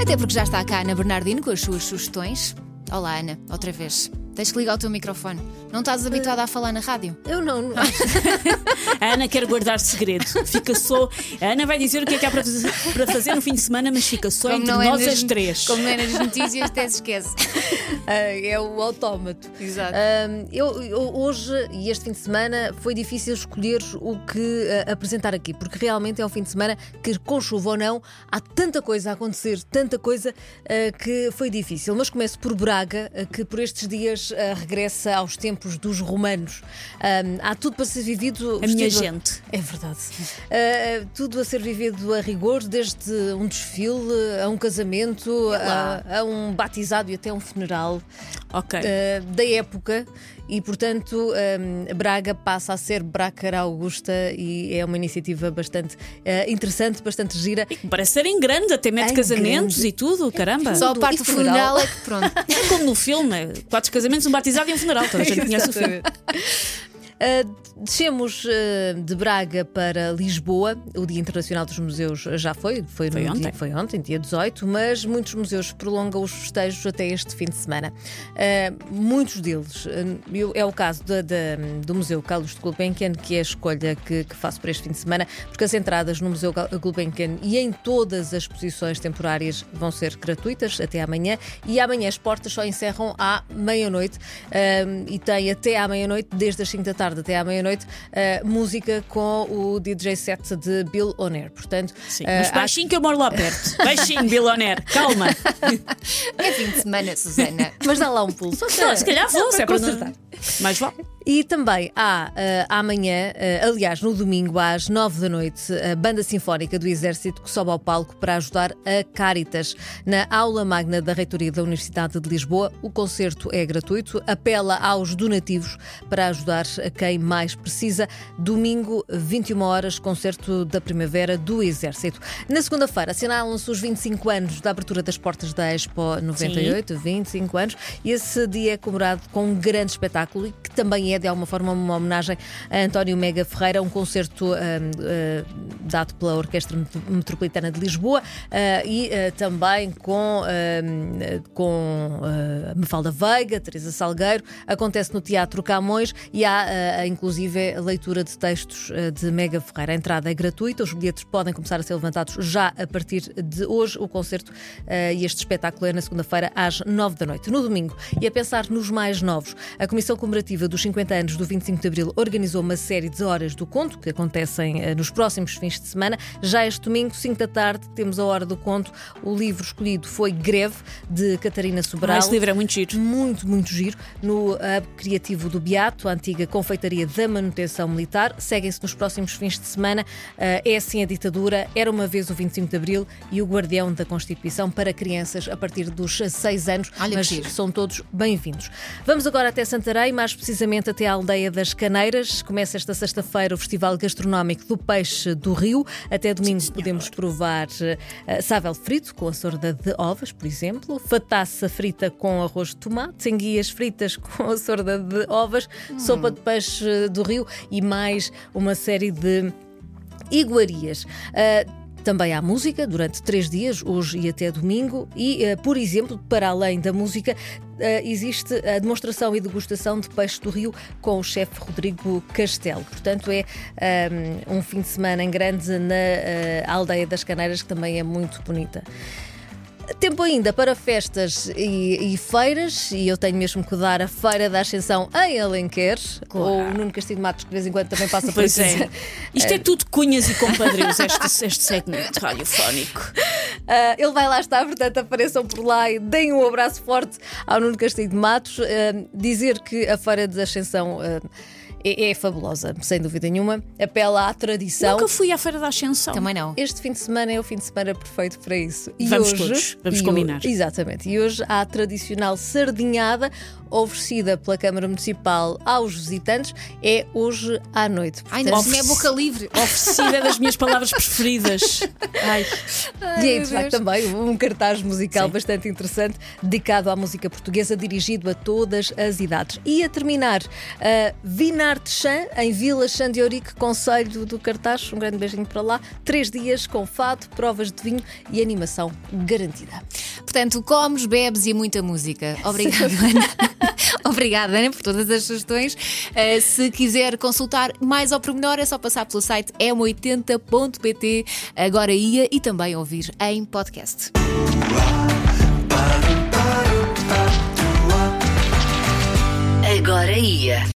Até porque já está cá a Ana Bernardino com as suas sugestões. Olá, Ana, outra vez. Tens que ligar o teu microfone. Não estás habituada a falar na rádio? Eu não. não. A Ana quer guardar segredo. Fica só. A Ana vai dizer o que é que há para fazer, para fazer no fim de semana, mas fica só entre não é nós nas- as três. Como não é nas notícias, até se esquece. É o autómato. Exato. Ah, eu, eu- hoje e este fim de semana foi difícil escolher o que ah, apresentar aqui, porque realmente é um fim de semana que, com chuva ou não, há tanta coisa a acontecer, tanta coisa ah, que foi difícil. Mas começo por Braga, ah, que por estes dias ah, regressa aos tempos dos romanos. Há tudo para ser vivido. A minha gente. É verdade. Ah, tudo a ser vivido a rigor, desde um desfile a um casamento, a, a um batizado e até um funeral Ok. ah, da época. E, portanto, ah, Braga passa a ser Bracara Augusta e é uma iniciativa bastante ah, interessante, bastante gira. Parece ser em grande, até mete Em casamentos grande. e tudo, caramba. Só a tudo. parte E do funeral. funeral é que pronto. É como no filme: quatro casamentos, um batizado e um funeral. Toda a gente conhece o filme. Uh, descemos uh, de Braga para Lisboa. O Dia Internacional dos Museus já foi, foi, Foi dia- ontem. foi ontem, dia 18, mas muitos museus prolongam os festejos até este fim de semana. Uh, muitos deles, é o caso da- da- do Museu Carlos de Gulbenkian, que é a escolha que, que faço para este fim de semana, porque as entradas no Museu Gulbenkian e em todas as exposições temporárias vão ser gratuitas até amanhã e amanhã as portas só encerram à meia-noite e tem até à meia-noite, desde as 5 da tarde até à meia-noite, uh, música com o DJ set de Bill O'Neill. Portanto, Sim, uh, mas baixinho que eu moro lá perto. Baixinho, Biloner. Calma. É fim de semana, Susana. acho- mas dá lá um pulo. Só Não, se calhar vou, se é para consertar. Mais vale. E também há eh, amanhã, eh, aliás, no domingo, às nove da noite, a Banda Sinfónica do Exército que sobe ao palco para ajudar a Caritas. Na aula magna da Reitoria da Universidade de Lisboa, o concerto é gratuito, apela aos donativos para ajudar a quem mais precisa. Domingo, 21 horas, concerto da Primavera do Exército. Na segunda-feira, assinalam-se os 25 anos da abertura das portas da Expo 98, 25 anos, e esse dia é comemorado com um grande espetáculo e que também é, de alguma forma, uma homenagem a António Mega Ferreira, um concerto ah, ah, dado pela Orquestra Met- Metropolitana de Lisboa ah, e ah, também com, ah, com Mafalda Veiga, Teresa Salgueiro. Acontece no Teatro Camões e há, inclusive, a leitura de textos de Mega Ferreira. A entrada é gratuita, os bilhetes podem começar a ser levantados já a partir de hoje. O concerto e este espetáculo é na segunda-feira às nove da noite. No domingo, e a pensar nos mais novos, a Comissão Comemorativa dos 50 anos do 25 de Abril organizou uma série de horas do conto que acontecem nos próximos fins de semana. Já este domingo, 5 da tarde, temos a Hora do Conto. O livro escolhido foi Greve, de Catarina Sobral. Ah, esse livro é muito giro. Muito, muito giro. No Hub Criativo do Beato, a antiga confeitaria da manutenção militar. Seguem-se nos próximos fins de semana. Ah, é assim a ditadura. Era uma vez o 25 de Abril e o guardião da Constituição para crianças a partir dos 6 anos. Olha mas são todos bem-vindos. Vamos agora até Santarém, mais precisamente até à aldeia das Caneiras. Começa esta sexta-feira o Festival Gastronómico do Peixe do Rio. Até domingo podemos provar uh, sável frito com a sorda de ovas, por exemplo, fataça frita com arroz de tomate, enguias fritas com a sorda de ovas, sopa de peixe do Rio e mais uma série de iguarias. Uh, também há música durante três dias, hoje e até domingo, e, uh, por exemplo, para além da música, uh, existe a demonstração e degustação de peixe do rio com o chefe Rodrigo Castelo. Portanto, é um, um fim de semana em grande na uh, aldeia das Caneiras, que também é muito bonita. Tempo ainda para festas e, e feiras, e eu tenho mesmo que dar a Feira da Ascensão em Alenquer, Claro. ou o Nuno Castigo Matos, que de vez em quando também passa por Pois aqui. é. Isto é tudo cunhas e compadrios, este, este segmento radiofónico. Ah, ele vai lá estar, portanto, apareçam por lá e deem um abraço forte ao Nuno Castilho de Matos. Ah, dizer que a Feira de Ascensão ah, é, é fabulosa, sem dúvida nenhuma. Apela à tradição. Nunca fui à Feira da Ascensão. Também não. Este fim de semana é o fim de semana perfeito para isso. E Vamos hoje, todos, vamos e combinar. exatamente. E hoje há a tradicional sardinhada oferecida pela Câmara Municipal aos visitantes. É hoje à noite. Ai, ainda Portanto, assim é boca livre. Oferecida é das minhas palavras preferidas. Ai. E é, meu de facto, também um cartaz musical Sim. bastante interessante, dedicado à música portuguesa, dirigido a todas as idades. E a terminar, a Artechan, em Vila Ourique, Conselho do Cartaz. Um grande beijinho para lá. Três dias com fado, provas de vinho e animação garantida. Portanto, comes, bebes e muita música. Obrigada, Ana. Obrigada, Ana, por todas as sugestões. Uh, se quiser consultar mais ao pormenor, é só passar pelo site m80.pt. Agora ia e também ouvir em podcast. Agora ia.